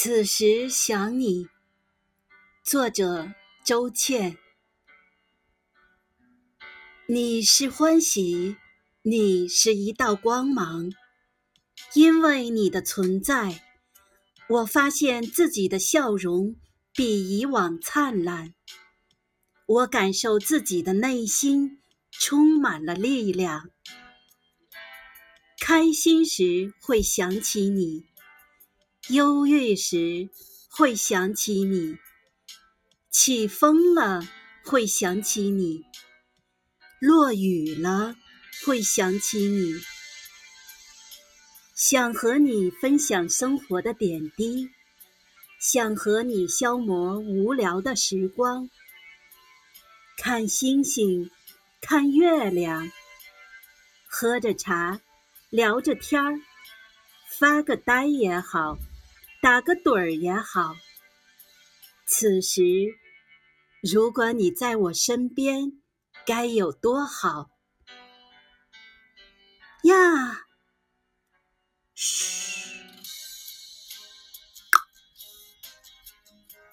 此时想你，作者周倩。你是欢喜，你是一道光芒，因为你的存在，我发现自己的笑容比以往灿烂。我感受自己的内心充满了力量。开心时会想起你。忧郁时会想起你，起风了会想起你，落雨了会想起你，想和你分享生活的点滴，想和你消磨无聊的时光，看星星，看月亮，喝着茶，聊着天儿，发个呆也好。打个盹儿也好。此时，如果你在我身边，该有多好！